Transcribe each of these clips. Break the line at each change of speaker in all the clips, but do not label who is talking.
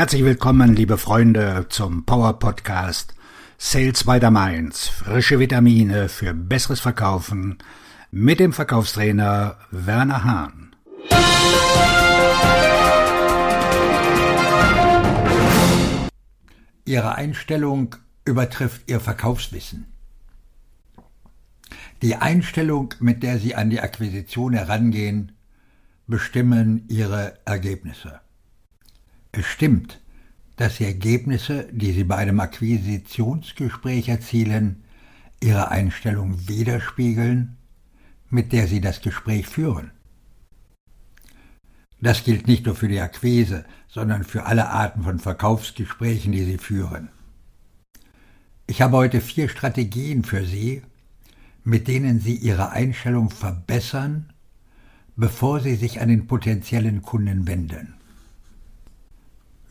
Herzlich willkommen, liebe Freunde, zum Power Podcast Sales by the Mainz. Frische Vitamine für besseres Verkaufen mit dem Verkaufstrainer Werner Hahn.
Ihre Einstellung übertrifft Ihr Verkaufswissen. Die Einstellung, mit der Sie an die Akquisition herangehen, bestimmen Ihre Ergebnisse. Es stimmt, dass die Ergebnisse, die Sie bei einem Akquisitionsgespräch erzielen, Ihre Einstellung widerspiegeln, mit der Sie das Gespräch führen. Das gilt nicht nur für die Akquise, sondern für alle Arten von Verkaufsgesprächen, die Sie führen. Ich habe heute vier Strategien für Sie, mit denen Sie Ihre Einstellung verbessern, bevor Sie sich an den potenziellen Kunden wenden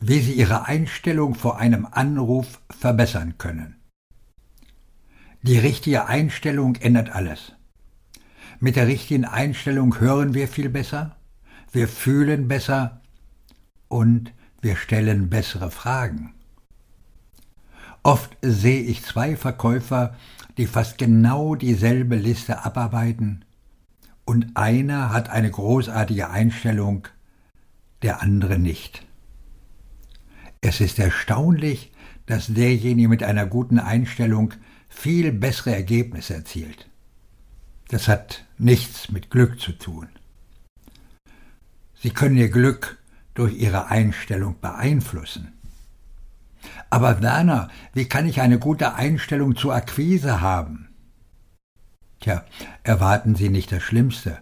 wie Sie Ihre Einstellung vor einem Anruf verbessern können. Die richtige Einstellung ändert alles. Mit der richtigen Einstellung hören wir viel besser, wir fühlen besser und wir stellen bessere Fragen. Oft sehe ich zwei Verkäufer, die fast genau dieselbe Liste abarbeiten, und einer hat eine großartige Einstellung, der andere nicht. Es ist erstaunlich, dass derjenige mit einer guten Einstellung viel bessere Ergebnisse erzielt. Das hat nichts mit Glück zu tun. Sie können Ihr Glück durch Ihre Einstellung beeinflussen. Aber Werner, wie kann ich eine gute Einstellung zur Akquise haben? Tja, erwarten Sie nicht das Schlimmste.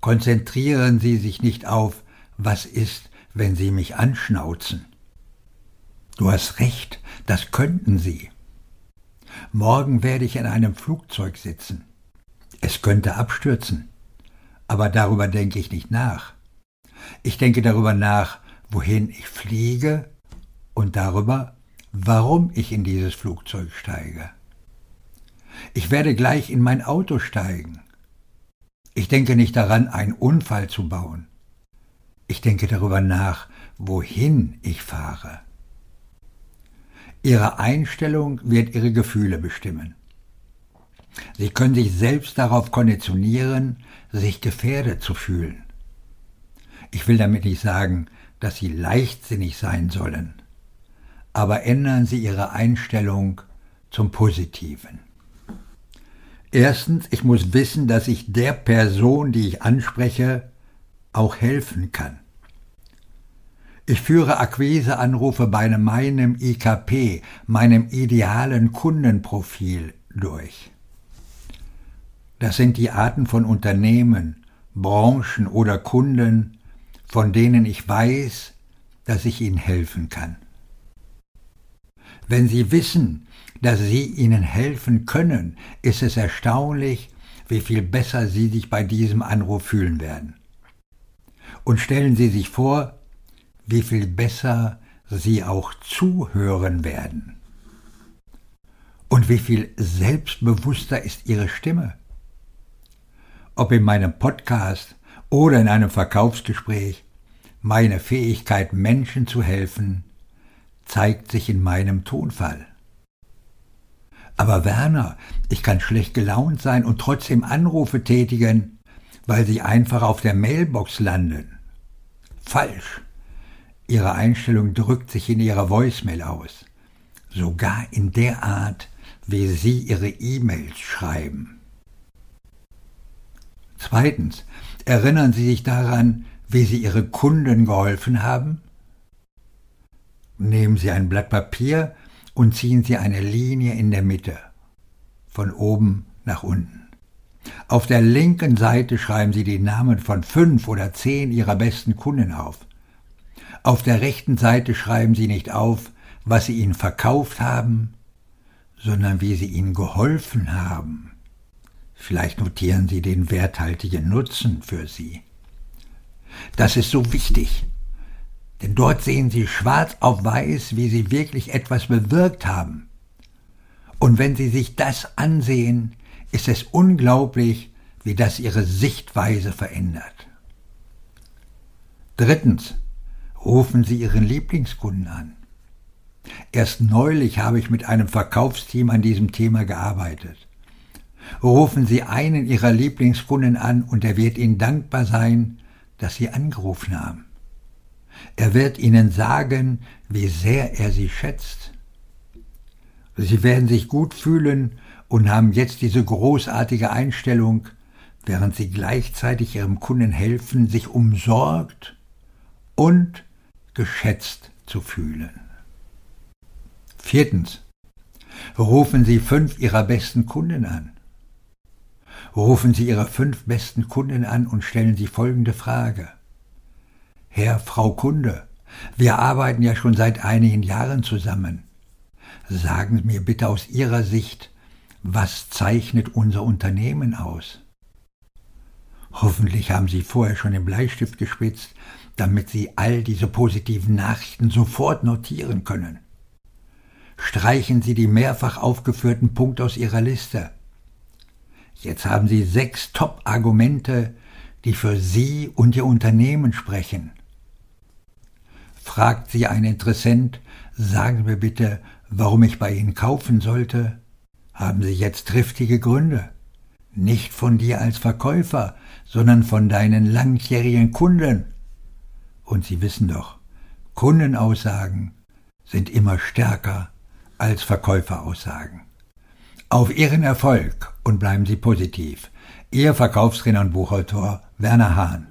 Konzentrieren Sie sich nicht auf, was ist, wenn Sie mich anschnauzen. Du hast recht, das könnten Sie. Morgen werde ich in einem Flugzeug sitzen. Es könnte abstürzen. Aber darüber denke ich nicht nach. Ich denke darüber nach, wohin ich fliege und darüber, warum ich in dieses Flugzeug steige. Ich werde gleich in mein Auto steigen. Ich denke nicht daran, einen Unfall zu bauen. Ich denke darüber nach, wohin ich fahre. Ihre Einstellung wird Ihre Gefühle bestimmen. Sie können sich selbst darauf konditionieren, sich gefährdet zu fühlen. Ich will damit nicht sagen, dass Sie leichtsinnig sein sollen, aber ändern Sie Ihre Einstellung zum Positiven. Erstens, ich muss wissen, dass ich der Person, die ich anspreche, auch helfen kann. Ich führe Akquiseanrufe bei meinem IKP, meinem idealen Kundenprofil durch. Das sind die Arten von Unternehmen, Branchen oder Kunden, von denen ich weiß, dass ich ihnen helfen kann. Wenn Sie wissen, dass Sie ihnen helfen können, ist es erstaunlich, wie viel besser Sie sich bei diesem Anruf fühlen werden. Und stellen Sie sich vor, wie viel besser Sie auch zuhören werden. Und wie viel selbstbewusster ist Ihre Stimme. Ob in meinem Podcast oder in einem Verkaufsgespräch, meine Fähigkeit, Menschen zu helfen, zeigt sich in meinem Tonfall. Aber Werner, ich kann schlecht gelaunt sein und trotzdem Anrufe tätigen, weil sie einfach auf der Mailbox landen. Falsch. Ihre Einstellung drückt sich in Ihrer Voicemail aus. Sogar in der Art, wie Sie Ihre E-Mails schreiben. Zweitens, erinnern Sie sich daran, wie Sie Ihre Kunden geholfen haben? Nehmen Sie ein Blatt Papier und ziehen Sie eine Linie in der Mitte, von oben nach unten. Auf der linken Seite schreiben Sie die Namen von fünf oder zehn Ihrer besten Kunden auf. Auf der rechten Seite schreiben Sie nicht auf, was Sie ihnen verkauft haben, sondern wie Sie ihnen geholfen haben. Vielleicht notieren Sie den werthaltigen Nutzen für Sie. Das ist so wichtig, denn dort sehen Sie schwarz auf weiß, wie Sie wirklich etwas bewirkt haben. Und wenn Sie sich das ansehen, ist es unglaublich, wie das Ihre Sichtweise verändert. Drittens, Rufen Sie Ihren Lieblingskunden an. Erst neulich habe ich mit einem Verkaufsteam an diesem Thema gearbeitet. Rufen Sie einen Ihrer Lieblingskunden an und er wird Ihnen dankbar sein, dass Sie angerufen haben. Er wird Ihnen sagen, wie sehr er Sie schätzt. Sie werden sich gut fühlen und haben jetzt diese großartige Einstellung, während Sie gleichzeitig Ihrem Kunden helfen, sich umsorgt und geschätzt zu fühlen. Viertens. Rufen Sie fünf Ihrer besten Kunden an. Rufen Sie Ihre fünf besten Kunden an und stellen Sie folgende Frage. Herr, Frau Kunde, wir arbeiten ja schon seit einigen Jahren zusammen. Sagen Sie mir bitte aus Ihrer Sicht, was zeichnet unser Unternehmen aus? Hoffentlich haben Sie vorher schon den Bleistift gespitzt, damit Sie all diese positiven Nachrichten sofort notieren können. Streichen Sie die mehrfach aufgeführten Punkte aus Ihrer Liste. Jetzt haben Sie sechs Top-Argumente, die für Sie und Ihr Unternehmen sprechen. Fragt Sie ein Interessent, sagen mir bitte, warum ich bei Ihnen kaufen sollte? Haben Sie jetzt triftige Gründe? Nicht von dir als Verkäufer, sondern von deinen langjährigen Kunden. Und Sie wissen doch, Kundenaussagen sind immer stärker als Verkäuferaussagen. Auf Ihren Erfolg und bleiben Sie positiv. Ihr Verkaufstrainer und Buchautor Werner Hahn.